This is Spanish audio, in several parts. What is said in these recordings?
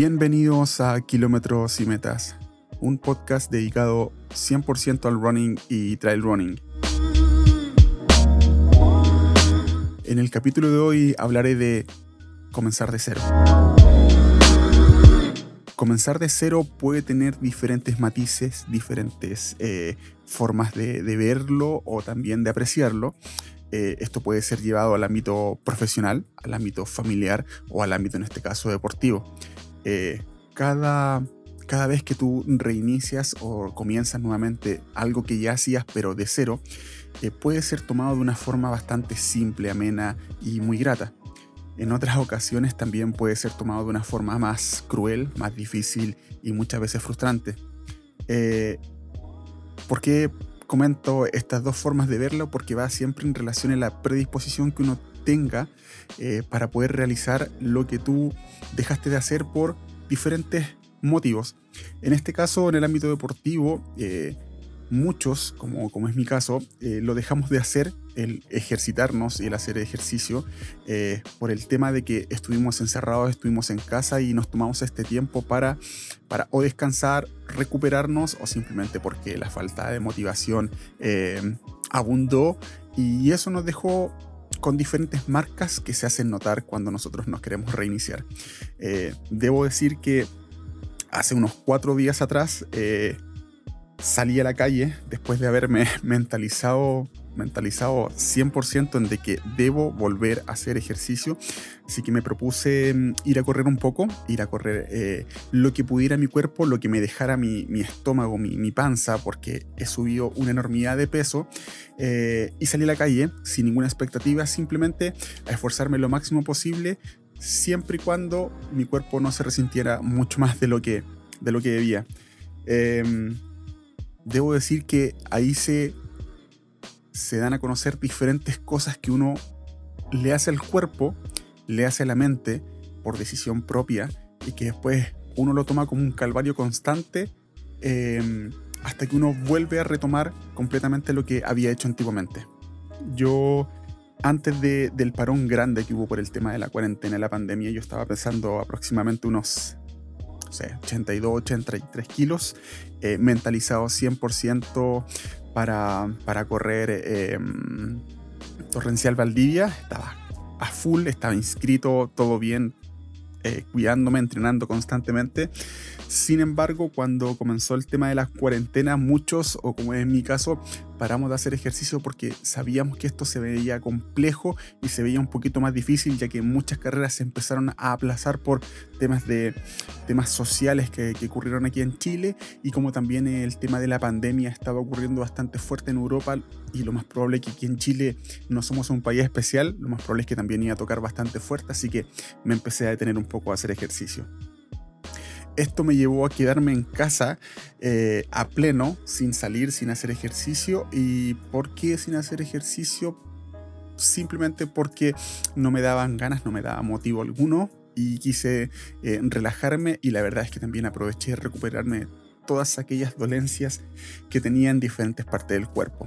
Bienvenidos a Kilómetros y Metas, un podcast dedicado 100% al running y trail running. En el capítulo de hoy hablaré de comenzar de cero. Comenzar de cero puede tener diferentes matices, diferentes eh, formas de, verlo o también de apreciarlo. Eh, esto puede ser llevado al ámbito profesional, al ámbito familiar o al ámbito, en este caso, deportivo. Eh, cada, cada vez que tú reinicias o comienzas nuevamente algo que ya hacías pero de cero, eh, puede ser tomado de una forma bastante simple, amena y muy grata. En otras ocasiones también puede ser tomado de una forma más cruel, más difícil y muchas veces frustrante. Eh, ¿Por qué comento estas dos formas de verlo? Porque va siempre en relación a la predisposición que uno tenga eh, para poder realizar lo que tú dejaste de hacer por diferentes motivos. En este caso, en el ámbito deportivo, eh, muchos, como, como es mi caso, eh, lo dejamos de hacer, el ejercitarnos y el hacer ejercicio, por el tema de que estuvimos encerrados, estuvimos en casa y nos tomamos este tiempo para, para o descansar, recuperarnos o simplemente porque la falta de motivación abundó y eso nos dejó con diferentes marcas que se hacen notar cuando nosotros nos queremos reiniciar. Eh, debo decir que hace unos cuatro días atrás eh, salí a la calle después de haberme mentalizado mentalizado 100% en de que debo volver a hacer ejercicio. Así que me propuse mm, ir a correr un poco, ir a correr eh, lo que pudiera mi cuerpo, lo que me dejara mi, estómago, mi, panza, porque he subido una enormidad de peso. Eh, y salí a la calle sin ninguna expectativa, simplemente a esforzarme lo máximo posible, siempre y cuando mi cuerpo no se resintiera mucho más de lo que, de lo que debía. Em, debo decir que ahí se se dan a conocer diferentes cosas que uno le hace al cuerpo, le hace a la mente por decisión propia y que después uno lo toma como un calvario constante em, hasta que uno vuelve a retomar completamente lo que había hecho antiguamente. Yo, antes del parón grande que hubo por el tema de la cuarentena y la pandemia, yo estaba pensando aproximadamente unos 82, 83 kilos, eh, mentalizado 100% para, para correr em, Torrencial Valdivia. Estaba a full, estaba inscrito, todo bien, eh, cuidándome, entrenando constantemente. Sin embargo, cuando comenzó el tema de las cuarentenas, muchos, o como es mi caso, paramos de hacer ejercicio porque sabíamos que esto se veía complejo y se veía un poquito más difícil, ya que muchas carreras se empezaron a aplazar por temas de temas sociales que, ocurrieron aquí en Chile y como también el tema de la pandemia estaba ocurriendo bastante fuerte en Europa y lo más probable es que aquí en Chile no somos un país especial, lo más probable es que también iba a tocar bastante fuerte, así que me empecé a detener un poco a hacer ejercicio esto me llevó a quedarme en casa eh, a pleno, sin salir, sin hacer ejercicio. ¿Y por qué sin hacer ejercicio? Simplemente porque no me daban ganas, no me daba motivo alguno y quise eh, relajarme y la verdad es que también aproveché de recuperarme todas aquellas dolencias que tenía en diferentes partes del cuerpo.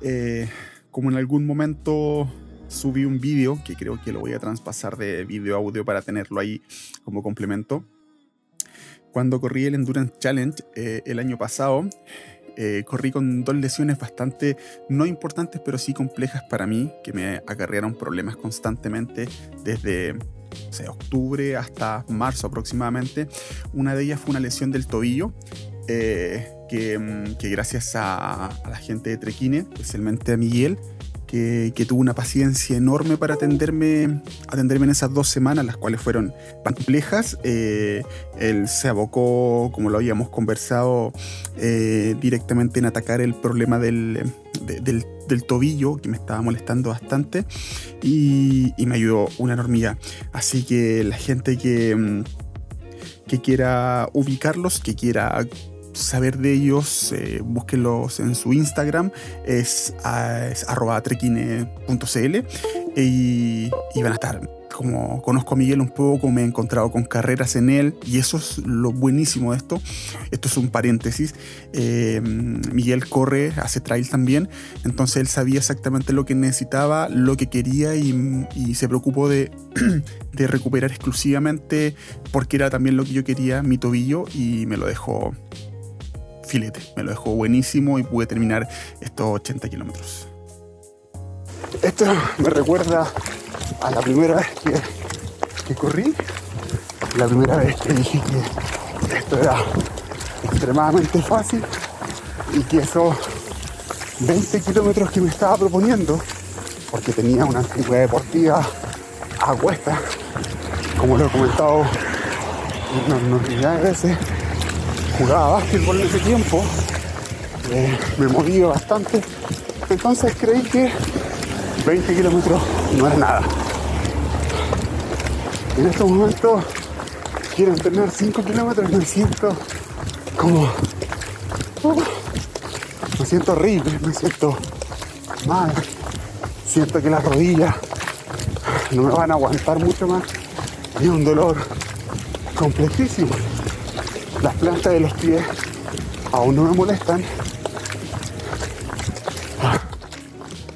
Eh, como en algún momento subí un vídeo, que creo que lo voy a traspasar de vídeo a audio para tenerlo ahí como complemento, cuando corrí el Endurance Challenge eh, el año pasado, eh, corrí con dos lesiones bastante no importantes, pero sí complejas para mí, que me acarrearon problemas constantemente desde octubre hasta marzo aproximadamente. Una de ellas fue una lesión del tobillo. Eh, que, mm, que, gracias a, a, la gente de Trequine, especialmente a Miguel, que, tuvo una paciencia enorme para atenderme, atenderme en esas dos semanas, las cuales fueron complejas. Eh, él se abocó, como lo habíamos conversado, eh, directamente en atacar el problema del, tobillo, que me estaba molestando bastante, y, me ayudó una enormidad. Así que la gente que, que quiera ubicarlos, que quiera saber de ellos, eh, búsquenlos en su Instagram, es, es arroba trequine.cl y, van a estar como conozco a Miguel un poco, me he encontrado con carreras en él y eso es lo buenísimo de esto. Esto es un paréntesis. Eh, Miguel corre, hace trail también, entonces él sabía exactamente lo que necesitaba, lo que quería y, se preocupó de, de, recuperar exclusivamente porque era también lo que yo quería, mi tobillo, y me lo dejó filete, me lo dejó buenísimo y pude terminar estos 80 kilómetros. Esto me recuerda a la primera vez que, corrí, la primera vez que dije que esto era extremadamente fácil y que esos 20 kilómetros que me estaba proponiendo, porque tenía una antigüedad deportiva a cuesta, como lo he comentado una cantidad de veces, jugaba básquetbol en ese tiempo, eh, me movía bastante, entonces creí que 20 kilómetros no era nada. En estos momentos quiero entrenar 5 kilómetros y me siento como... Me siento horrible, me siento mal. Siento que las rodillas no me van a aguantar mucho más. Y un dolor completísimo. Las plantas de los pies aún no me molestan.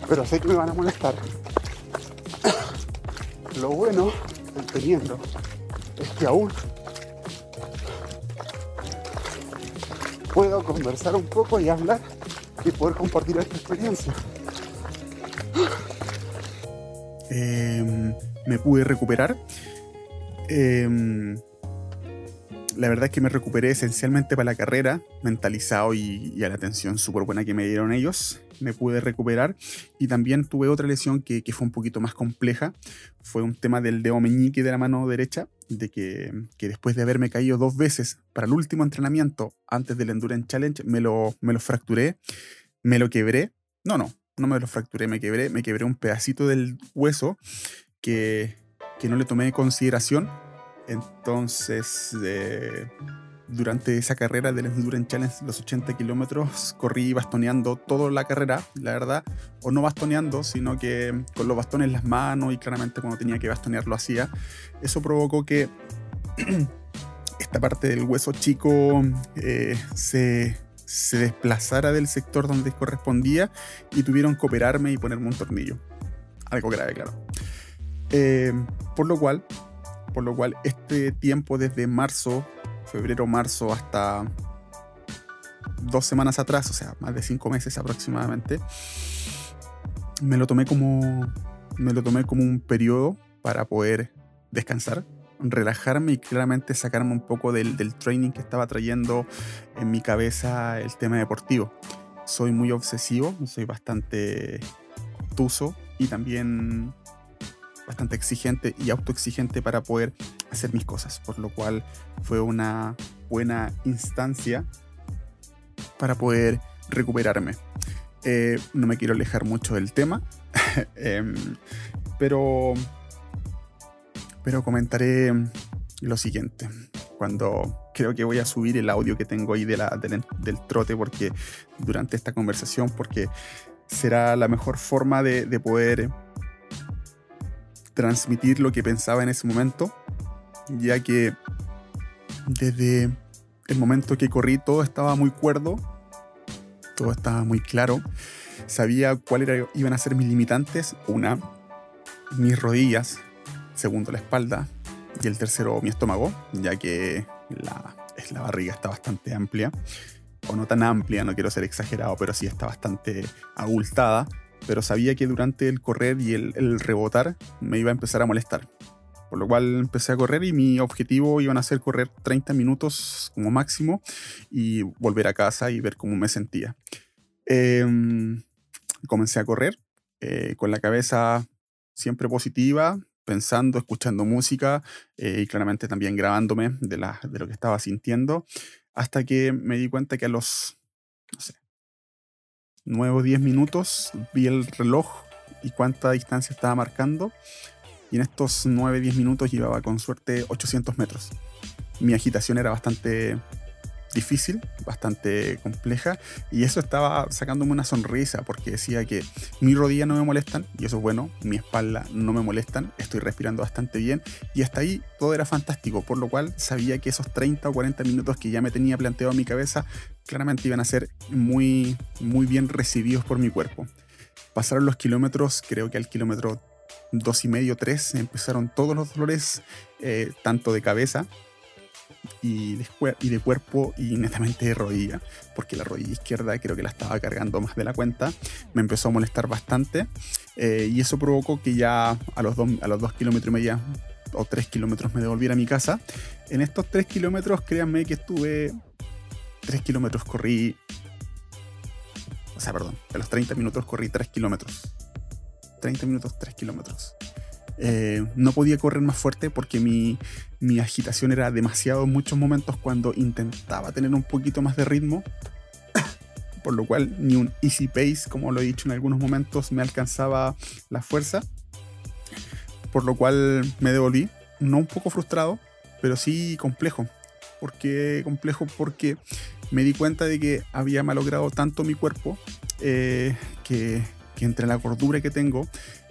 Pero sé que me van a molestar. Lo bueno teniendo es que aún puedo conversar un poco y hablar y poder compartir esta experiencia. Em, me pude recuperar. Em, la verdad es que me recuperé esencialmente para la carrera, mentalizado y, a la atención súper buena que me dieron ellos. Me pude recuperar y también tuve otra lesión que, fue un poquito más compleja. Fue un tema del dedo meñique de la mano derecha, de que, después de haberme caído dos veces para el último entrenamiento antes del Endurance Challenge, me lo, me lo fracturé, me lo quebré. No, no, no me lo fracturé, me quebré, me quebré un pedacito del hueso que, que no le tomé en consideración entonces, eh, durante esa carrera del Endurance Challenge, los 80 kilómetros, corrí bastoneando toda la carrera, la verdad, o no bastoneando, sino que con los bastones en las manos y claramente cuando tenía que bastonear lo hacía. Eso provocó que esta parte del hueso chico eh, se, se desplazara del sector donde correspondía y tuvieron que operarme y ponerme un tornillo. Algo grave, claro. Eh, por lo cual por lo cual este tiempo desde marzo, febrero, marzo hasta dos semanas atrás, o sea, más de cinco meses aproximadamente, me lo tomé como, me lo tomé como un periodo para poder descansar, relajarme y claramente sacarme un poco del, del training que estaba trayendo en mi cabeza el tema deportivo. Soy muy obsesivo, soy bastante obtuso y también bastante exigente y autoexigente para poder hacer mis cosas, por lo cual fue una buena instancia para poder recuperarme. Eh, no me quiero alejar mucho del tema, em, pero, pero comentaré lo siguiente. Cuando creo que voy a subir el audio que tengo ahí de la, del, del trote, porque durante esta conversación, porque será la mejor forma de, de poder transmitir lo que pensaba en ese momento, ya que desde el momento que corrí todo estaba muy cuerdo, todo estaba muy claro, sabía cuáles iban a ser mis limitantes, una, mis rodillas, segundo la espalda y el tercero mi estómago, ya que la, la barriga está bastante amplia, o no tan amplia, no quiero ser exagerado, pero sí está bastante abultada pero sabía que durante el correr y el, rebotar me iba a empezar a molestar. Por lo cual empecé a correr y mi objetivo iban a ser correr 30 minutos como máximo y volver a casa y ver cómo me sentía. Em, comencé a correr eh, con la cabeza siempre positiva, pensando, escuchando música eh, y claramente también grabándome de, de lo que estaba sintiendo, hasta que me di cuenta que a los, no sé, 9 o 10 minutos, vi el reloj y cuánta distancia estaba marcando. Y en estos 9 10 minutos llevaba con suerte 800 metros. Mi agitación era bastante difícil, bastante compleja, y eso estaba sacándome una sonrisa porque decía que mi rodilla no me molestan, y eso es bueno, mi espalda no me molestan, estoy respirando bastante bien, y hasta ahí todo era fantástico, por lo cual sabía que esos 30 o 40 minutos que ya me tenía planteado en mi cabeza claramente iban a ser muy, muy bien recibidos por mi cuerpo. Pasaron los kilómetros, creo que al kilómetro dos y medio, tres, empezaron todos los dolores, eh, tanto de cabeza y de, cuerpo y netamente de rodilla, porque la rodilla izquierda creo que la estaba cargando más de la cuenta, me empezó a molestar bastante eh, y eso provocó que ya a los, dos, a los dos kilómetros y medio o tres kilómetros me devolviera a mi casa. En estos tres kilómetros, créanme que estuve tres kilómetros, corrí, o sea, perdón, de los 30 minutos corrí tres kilómetros 30 minutos, 3 kilómetros. Eh, no podía correr más fuerte porque mi, mi, agitación era demasiado en muchos momentos cuando intentaba tener un poquito más de ritmo. Por lo cual ni un easy pace, como lo he dicho en algunos momentos, me alcanzaba la fuerza. Por lo cual me devolví, no un poco frustrado, pero sí complejo. ¿Por qué complejo? Porque me di cuenta de que había malogrado tanto mi cuerpo eh, que que entre la gordura que tengo,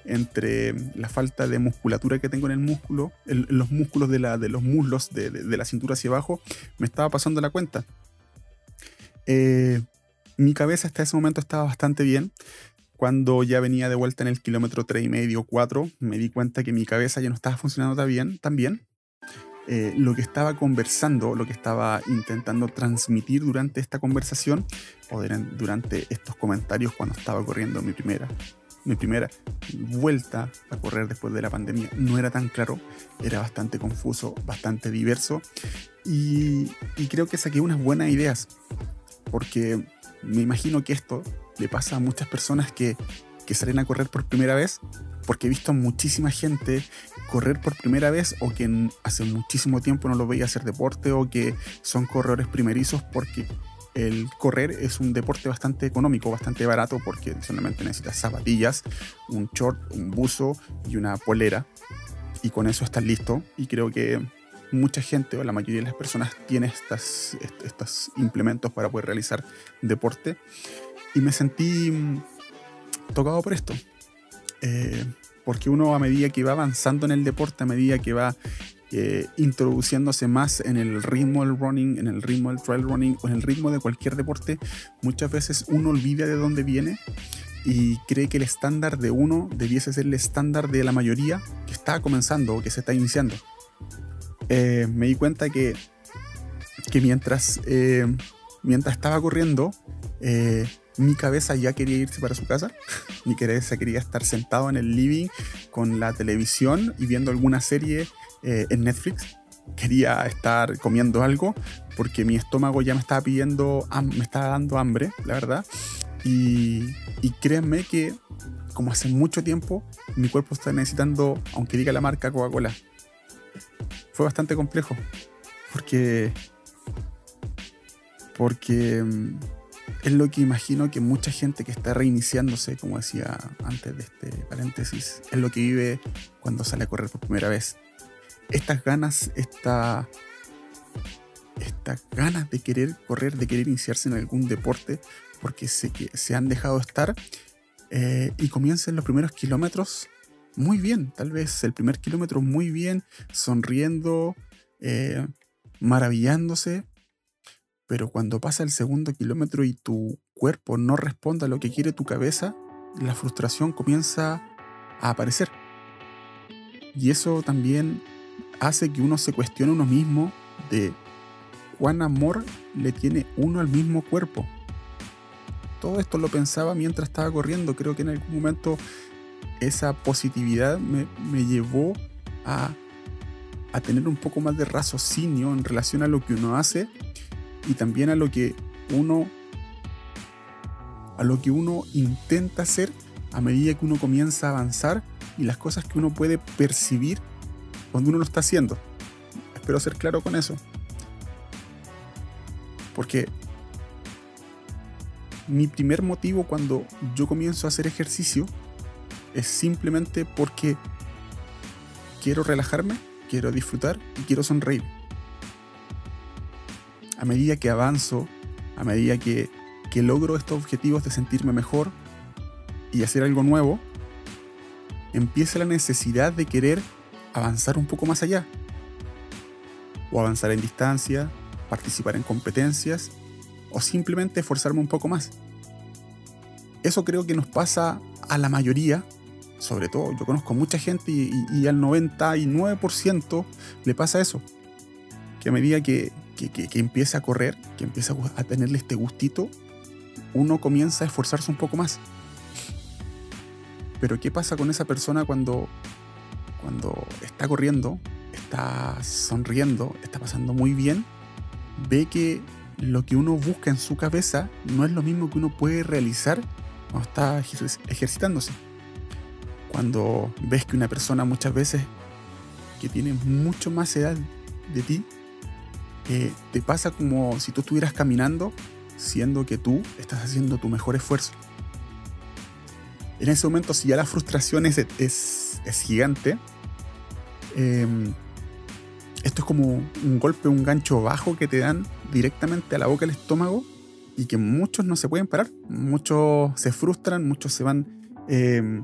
entre la falta de musculatura que tengo en el músculo, en, los músculos de, los muslos, de, la cintura hacia abajo, me estaba pasando la cuenta. Eh, mi cabeza hasta ese momento estaba bastante bien. Cuando ya venía de vuelta en el kilómetro 3 y medio, 4, me di cuenta que mi cabeza ya no estaba funcionando tan bien. Tan bien. Eh, lo que estaba conversando, lo que estaba intentando transmitir durante esta conversación o durante estos comentarios cuando estaba corriendo mi primera, mi primera vuelta a correr después de la pandemia no era tan claro, era bastante confuso, bastante diverso y, creo que saqué unas buenas ideas porque me imagino que esto le pasa a muchas personas que, que salen a correr por primera vez porque he visto muchísima gente correr por primera vez o que hace muchísimo tiempo no lo veía hacer deporte o que son corredores primerizos porque el correr es un deporte bastante económico, bastante barato porque solamente necesitas zapatillas, un short, un buzo y una polera. Y con eso estás listo. Y creo que mucha gente o la mayoría de las personas tiene estas, estos implementos para poder realizar deporte. Y me sentí mm, tocado por esto. Eh, porque uno a medida que va avanzando en el deporte, a medida que va eh, introduciéndose más en el ritmo del running, en el ritmo del trail running o en el ritmo de cualquier deporte, muchas veces uno olvida de dónde viene y cree que el estándar de uno debiese ser el estándar de la mayoría que está comenzando o que se está iniciando. Eh, me di cuenta que, que mientras, eh, mientras estaba corriendo, mi cabeza ya quería irse para su casa. Mi cabeza quería estar sentado en el living con la televisión y viendo alguna serie eh, en Netflix. Quería estar comiendo algo porque mi estómago ya me estaba pidiendo, me estaba dando hambre, la verdad. Y, y créanme que, como hace mucho tiempo, mi cuerpo está necesitando, aunque diga la marca Coca-Cola. Fue bastante complejo porque. Porque mm, es lo que imagino que mucha gente que está reiniciándose, como decía antes de este paréntesis, es lo que vive cuando sale a correr por primera vez. Estas ganas, esta, estas ganas de querer correr, de querer iniciarse en algún deporte, porque se, que se han dejado estar, eh, y comienzan los primeros kilómetros muy bien, tal vez el primer kilómetro muy bien, sonriendo, eh, maravillándose, pero cuando pasa el segundo kilómetro y tu cuerpo no responde a lo que quiere tu cabeza, la frustración comienza a aparecer. Y eso también hace que uno se cuestione uno mismo de cuán amor le tiene uno al mismo cuerpo. Todo esto lo pensaba mientras estaba corriendo. Creo que en algún momento esa positividad me, llevó a, a tener un poco más de raciocinio en relación a lo que uno hace y también a lo que uno a lo que uno intenta hacer a medida que uno comienza a avanzar y las cosas que uno puede percibir cuando uno lo está haciendo. Espero ser claro con eso. Porque mi primer motivo cuando yo comienzo a hacer ejercicio es simplemente porque quiero relajarme, quiero disfrutar y quiero sonreír. a medida que avanzo, a medida que, que logro estos objetivos de sentirme mejor y hacer algo nuevo, empieza la necesidad de querer avanzar un poco más allá. O avanzar en distancia, participar en competencias o simplemente esforzarme un poco más. Eso creo que nos pasa a la mayoría, sobre todo yo conozco mucha gente y, al 99% le pasa eso. Que a medida que, que, empieza a correr, que empieza a tenerle este gustito, uno comienza a esforzarse un poco más. Pero ¿qué pasa con esa persona cuando, cuando está corriendo, está sonriendo, está pasando muy bien? Ve que lo que uno busca en su cabeza no es lo mismo que uno puede realizar cuando está ejercitándose. Cuando ves que una persona muchas veces que tiene mucho más edad de ti, eh, te pasa como si tú estuvieras caminando, siendo que tú estás haciendo tu mejor esfuerzo. En ese momento, si ya la frustración es, es, gigante, em, esto es como un golpe, un gancho bajo que te dan directamente a la boca del estómago y que muchos no se pueden parar. Muchos se frustran, muchos se van em,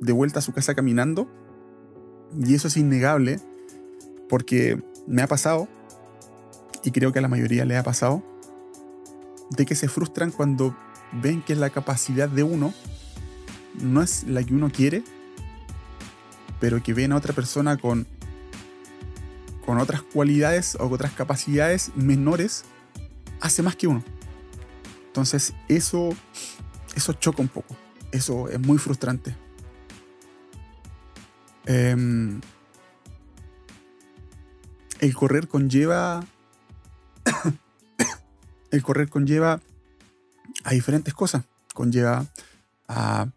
de vuelta a su casa caminando. Y eso es innegable porque me ha pasado, y creo que a la mayoría le ha pasado, de que se frustran cuando ven que la capacidad de uno no es la que uno quiere, pero que ven a otra persona con, con otras cualidades o otras capacidades menores, hace más que uno. Entonces eso, eso choca un poco, eso es muy frustrante. Em, el correr conlleva. el correr conlleva a diferentes cosas. Conlleva a, a,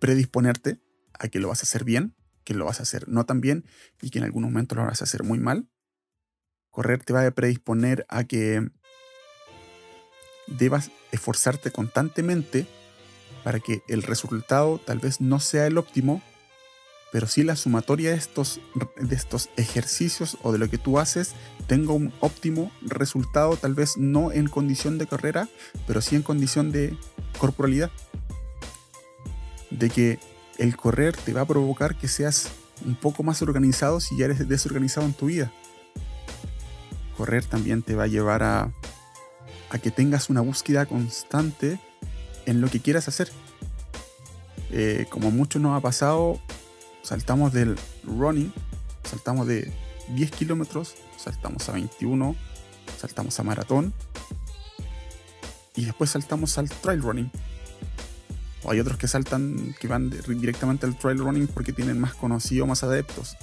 predisponerte a que lo vas a hacer bien, que lo vas a hacer no tan bien y que en algún momento lo vas a hacer muy mal. Correr te va a predisponer a que debas esforzarte constantemente para que el resultado tal vez no sea el óptimo, pero si la sumatoria de estos, de estos ejercicios o de lo que tú haces tenga un óptimo resultado, tal vez no en condición de carrera, pero sí en condición de corporalidad. De que el correr te va a provocar que seas un poco más organizado si ya eres desorganizado en tu vida. Correr también te va a llevar a, a que tengas una búsqueda constante en lo que quieras hacer. Eh, como mucho nos ha pasado, saltamos del running, saltamos de 10 kilómetros, saltamos a 21, saltamos a maratón y después saltamos al trail running. O hay otros que saltan, que van directamente al trail running porque tienen más conocido, más adeptos.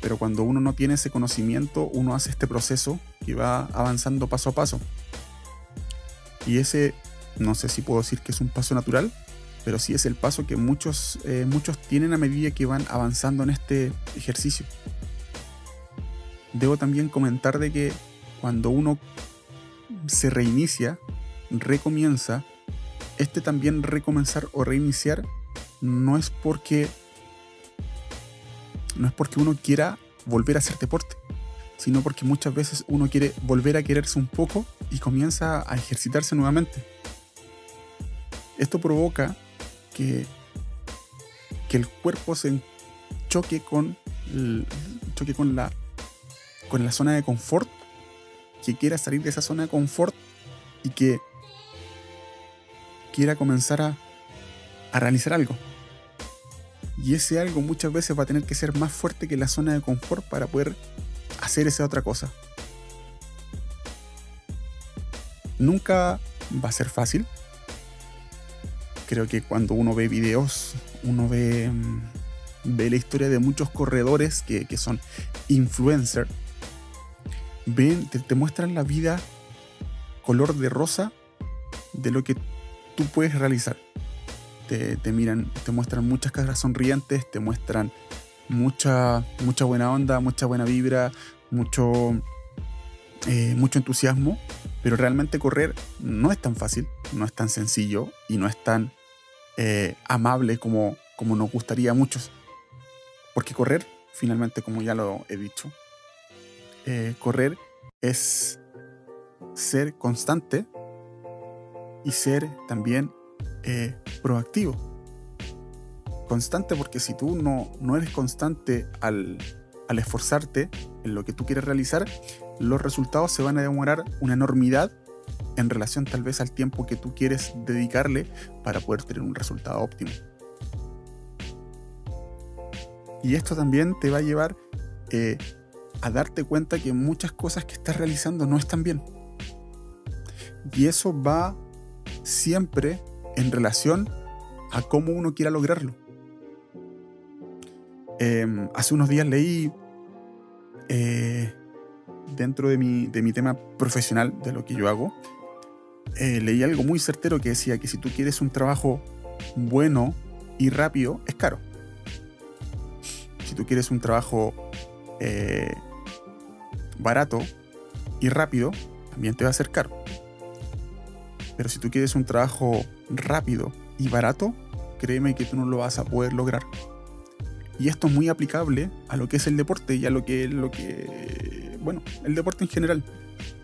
Pero cuando uno no tiene ese conocimiento, uno hace este proceso que va avanzando paso a paso. Y ese, no sé si puedo decir que es un paso natural, pero sí es el paso que muchos, eh, muchos tienen a medida que van avanzando en este ejercicio. Debo también comentar de que cuando uno se reinicia, recomienza, este también recomenzar o reiniciar no es porque no es porque uno quiera volver a hacer deporte, sino porque muchas veces uno quiere volver a quererse un poco y comienza a ejercitarse nuevamente. Esto provoca que, que el cuerpo se choque con, choque con, la, con la zona de confort, que quiera salir de esa zona de confort y que quiera comenzar a, a realizar algo. Y ese algo muchas veces va a tener que ser más fuerte que la zona de confort para poder hacer esa otra cosa. Nunca va a ser fácil, creo que cuando uno ve videos, uno ve, mm, ve la historia de muchos corredores que, son influencers, ven, te, muestran la vida color de rosa de lo que tú puedes realizar. Te, miran, te muestran muchas caras sonrientes, te muestran mucha, mucha buena onda, mucha buena vibra, mucho, eh, mucho entusiasmo, pero realmente correr no es tan fácil, no es tan sencillo y no es tan eh, amable como, como nos gustaría a muchos. Porque correr, finalmente, como ya lo he dicho, eh, correr es ser constante y ser también eh, proactivo. Constante porque si tú no, no eres constante al, al esforzarte en lo que tú quieres realizar, los resultados se van a demorar una enormidad en relación tal vez al tiempo que tú quieres dedicarle para poder tener un resultado óptimo. Y esto también te va a llevar eh, a darte cuenta que muchas cosas que estás realizando no están bien. Y eso va siempre en relación a cómo uno quiera lograrlo. Em, hace unos días leí eh, dentro de mi, de mi, tema profesional, de lo que yo hago, eh, leí algo muy certero que decía que si tú quieres un trabajo bueno y rápido, es caro. Si tú quieres un trabajo eh, barato y rápido, también te va a ser caro. Pero si tú quieres un trabajo rápido y barato, créeme que tú no lo vas a poder lograr. Y esto es muy aplicable a lo que es el deporte y a lo que, lo que bueno, el deporte en general.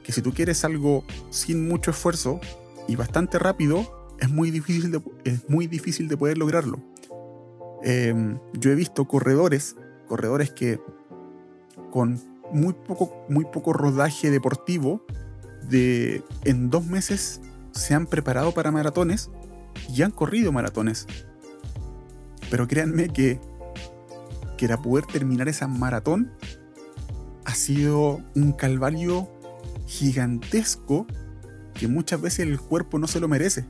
Que si tú quieres algo sin mucho esfuerzo y bastante rápido, es muy difícil de, es muy difícil de poder lograrlo. Em, yo he visto corredores, corredores que con muy poco, muy poco rodaje deportivo, de, en dos meses se han preparado para maratones y han corrido maratones. Pero créanme que, que para poder terminar esa maratón ha sido un calvario gigantesco que muchas veces el cuerpo no se lo merece.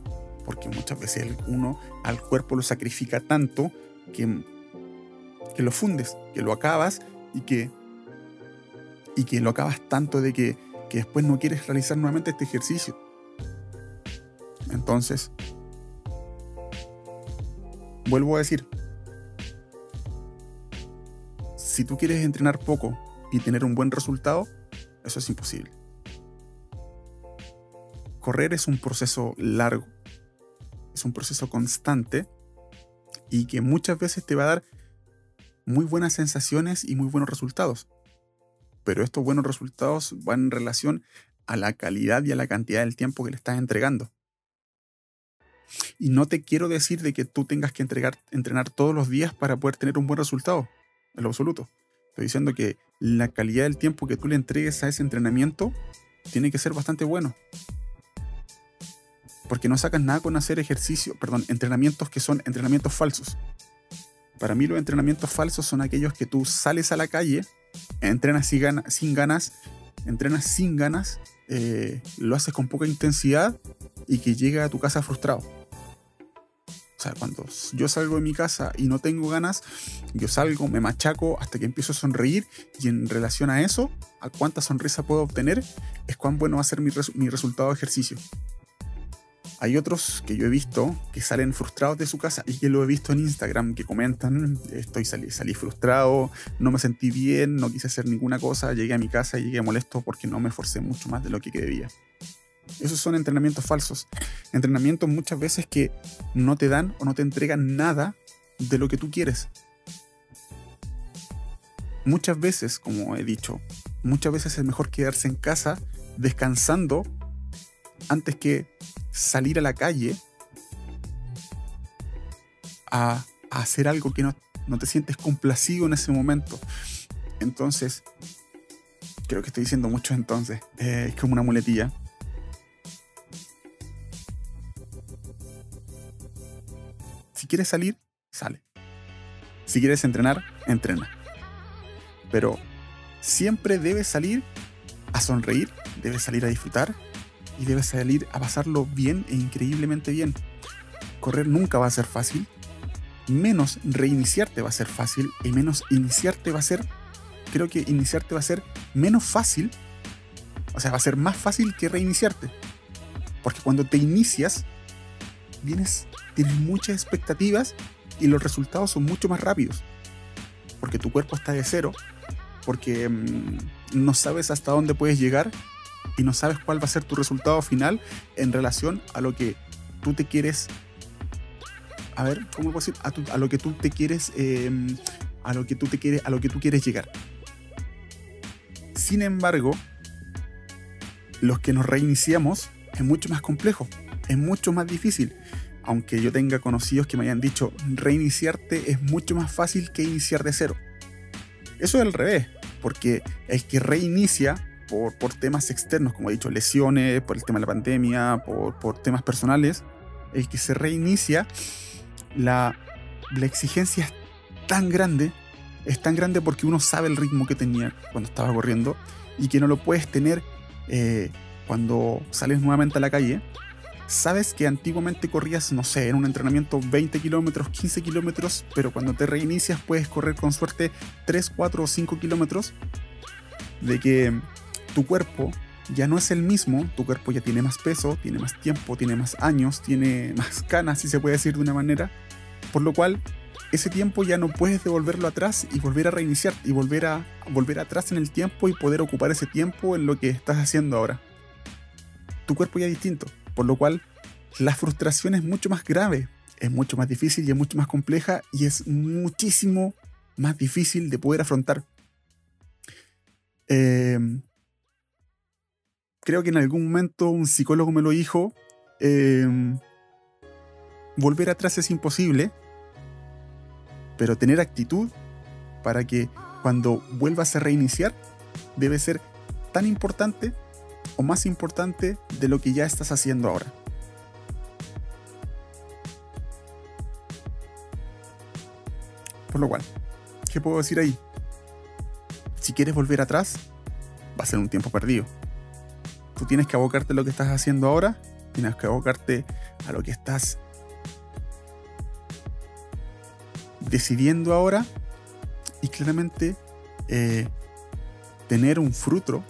Porque muchas veces uno al cuerpo lo sacrifica tanto que, que lo fundes, que lo acabas y que, y que lo acabas tanto de que, que después no quieres realizar nuevamente este ejercicio. Entonces, vuelvo a decir, si tú quieres entrenar poco y tener un buen resultado, eso es imposible. Correr es un proceso largo, es un proceso constante y que muchas veces te va a dar muy buenas sensaciones y muy buenos resultados. Pero estos buenos resultados van en relación a la calidad y a la cantidad del tiempo que le estás entregando. Y no te quiero decir de que tú tengas que entrenar todos los días para poder tener un buen resultado, en lo absoluto. Estoy diciendo que la calidad del tiempo que tú le entregues a ese entrenamiento tiene que ser bastante bueno. Porque no sacas nada con hacer ejercicio, perdón, entrenamientos que son entrenamientos falsos. Para mí los entrenamientos falsos son aquellos que tú sales a la calle, entrenas sin, ganas, entrenas sin ganas, eh, lo haces con poca intensidad y que llega a tu casa frustrado. O sea, cuando yo salgo de mi casa y no tengo ganas, yo salgo, me machaco hasta que empiezo a sonreír y en relación a eso, a cuánta sonrisa puedo obtener, es cuán bueno va a ser mi, resultado de ejercicio. Hay otros que yo he visto que salen frustrados de su casa y que lo he visto en Instagram que comentan, estoy salí, salí frustrado, no me sentí bien, no quise hacer ninguna cosa, llegué a mi casa y llegué molesto porque no me esforcé mucho más de lo que debía. Esos son entrenamientos falsos. Entrenamientos muchas veces que no te dan o no te entregan nada de lo que tú quieres. Muchas veces, como he dicho, muchas veces es mejor quedarse en casa descansando antes que salir a la calle a, hacer algo que no, te sientes complacido en ese momento. Entonces, creo que estoy diciendo mucho entonces. Eh, es como una muletilla. Si quieres salir, sale. Si quieres entrenar, entrena. Pero siempre debes salir a sonreír, debes salir a disfrutar y debes salir a pasarlo bien e increíblemente bien. Correr nunca va a ser fácil, menos reiniciarte va a ser fácil y menos iniciarte va a ser, creo que iniciarte va a ser menos fácil, o sea, va a ser más fácil que reiniciarte. Porque cuando te inicias, vienes tienes muchas expectativas y los resultados son mucho más rápidos. Porque tu cuerpo está de cero, porque mm, no sabes hasta dónde puedes llegar y no sabes cuál va a ser tu resultado final en relación a lo que tú te quieres. A ver, ¿cómo puedo decir? A, lo que tú te quieres. Em, a lo que tú te quieres. A lo que tú quieres llegar. Sin embargo, los que nos reiniciamos es mucho más complejo, es mucho más difícil. Aunque yo tenga conocidos que me hayan dicho, reiniciarte es mucho más fácil que iniciar de cero. Eso es al revés, porque el que reinicia por, por temas externos, como he dicho, lesiones, por el tema de la pandemia, por, por temas personales, el que se reinicia, la, la exigencia es tan grande, es tan grande porque uno sabe el ritmo que tenía cuando estaba corriendo y que no lo puedes tener eh, cuando sales nuevamente a la calle. Sabes que antiguamente corrías, no sé, en un entrenamiento 20 kilómetros, 15 kilómetros, pero cuando te reinicias puedes correr con suerte 3, 4 o 5 kilómetros. De que tu cuerpo ya no es el mismo, tu cuerpo ya tiene más peso, tiene más tiempo, tiene más años, tiene más canas, si se puede decir de una manera. Por lo cual, ese tiempo ya no puedes devolverlo atrás y volver a reiniciar y volver a volver atrás en el tiempo y poder ocupar ese tiempo en lo que estás haciendo ahora. Tu cuerpo ya es distinto, por lo cual la frustración es mucho más grave, es mucho más difícil y es mucho más compleja y es muchísimo más difícil de poder afrontar. Em, creo que en algún momento un psicólogo me lo dijo, em, volver atrás es imposible, pero tener actitud para que cuando vuelvas a reiniciar debe ser tan importante o más importante de lo que ya estás haciendo ahora. Por lo cual, ¿qué puedo decir ahí? Si quieres volver atrás, va a ser un tiempo perdido. Tú tienes que abocarte a lo que estás haciendo ahora, tienes que abocarte a lo que estás decidiendo ahora y claramente eh, tener un fruto,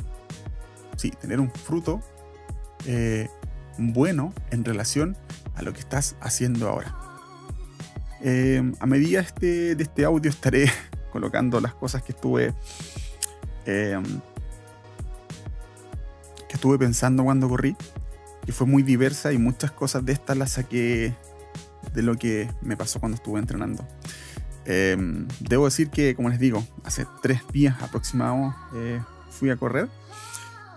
sí, tener un fruto eh, bueno en relación a lo que estás haciendo ahora. Em, a medida este, de este audio estaré colocando las cosas que estuve em, que estuve pensando cuando corrí, que fue muy diversa y muchas cosas de estas las saqué de lo que me pasó cuando estuve entrenando. Em, debo decir que, como les digo, hace tres días aproximados eh, fui a correr.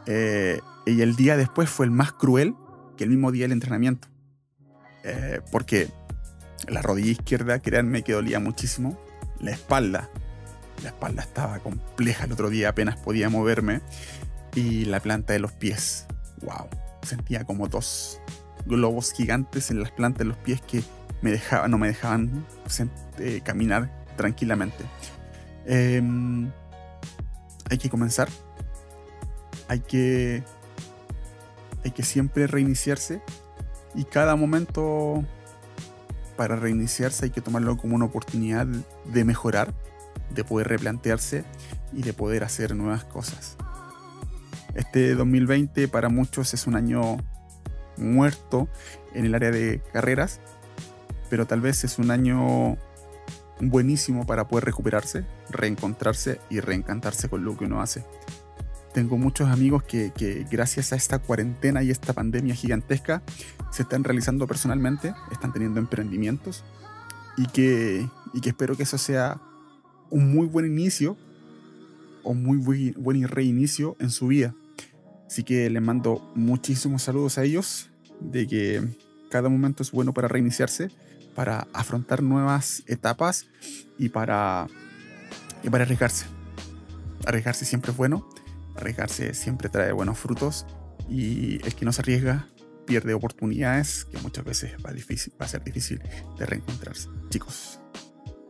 Eh, y el día después fue el más cruel que el mismo día del entrenamiento. Eh, porque la rodilla izquierda, créanme que dolía muchísimo. La espalda, la espalda estaba compleja el otro día, apenas podía moverme. Y la planta de los pies, wow. Sentía como dos globos gigantes en las plantas de los pies que me dejaban, no me dejaban eh, caminar tranquilamente. Em, hay que comenzar. Hay que, hay que siempre reiniciarse. Y cada momento para reiniciarse hay que tomarlo como una oportunidad de mejorar, de poder replantearse y de poder hacer nuevas cosas. Este 2020 para muchos es un año muerto en el área de carreras, pero tal vez es un año buenísimo para poder recuperarse, reencontrarse y reencantarse con lo que uno hace. Tengo muchos amigos que, gracias a esta cuarentena y esta pandemia gigantesca se están realizando personalmente, están teniendo emprendimientos y que, y que espero que eso sea un muy buen inicio o muy buen, buen reinicio en su vida. Así que les mando muchísimos saludos a ellos de que cada momento es bueno para reiniciarse para afrontar nuevas etapas y para, y para arriesgarse. Arriesgarse siempre es bueno, arriesgarse siempre trae buenos frutos y el que no se arriesga pierde oportunidades que muchas veces va, a ser difícil de reencontrarse. Chicos,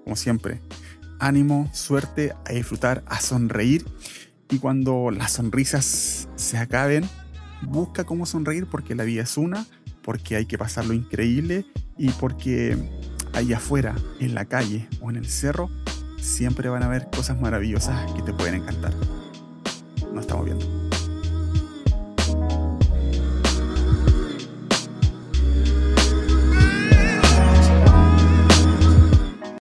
como siempre, ánimo, suerte, a disfrutar, a sonreír y cuando las sonrisas se acaben, busca cómo sonreír porque la vida es una, porque hay que pasar lo increíble y porque allá afuera, en la calle o en el cerro, siempre van a haber cosas maravillosas que te pueden encantar. Nos estamos viendo.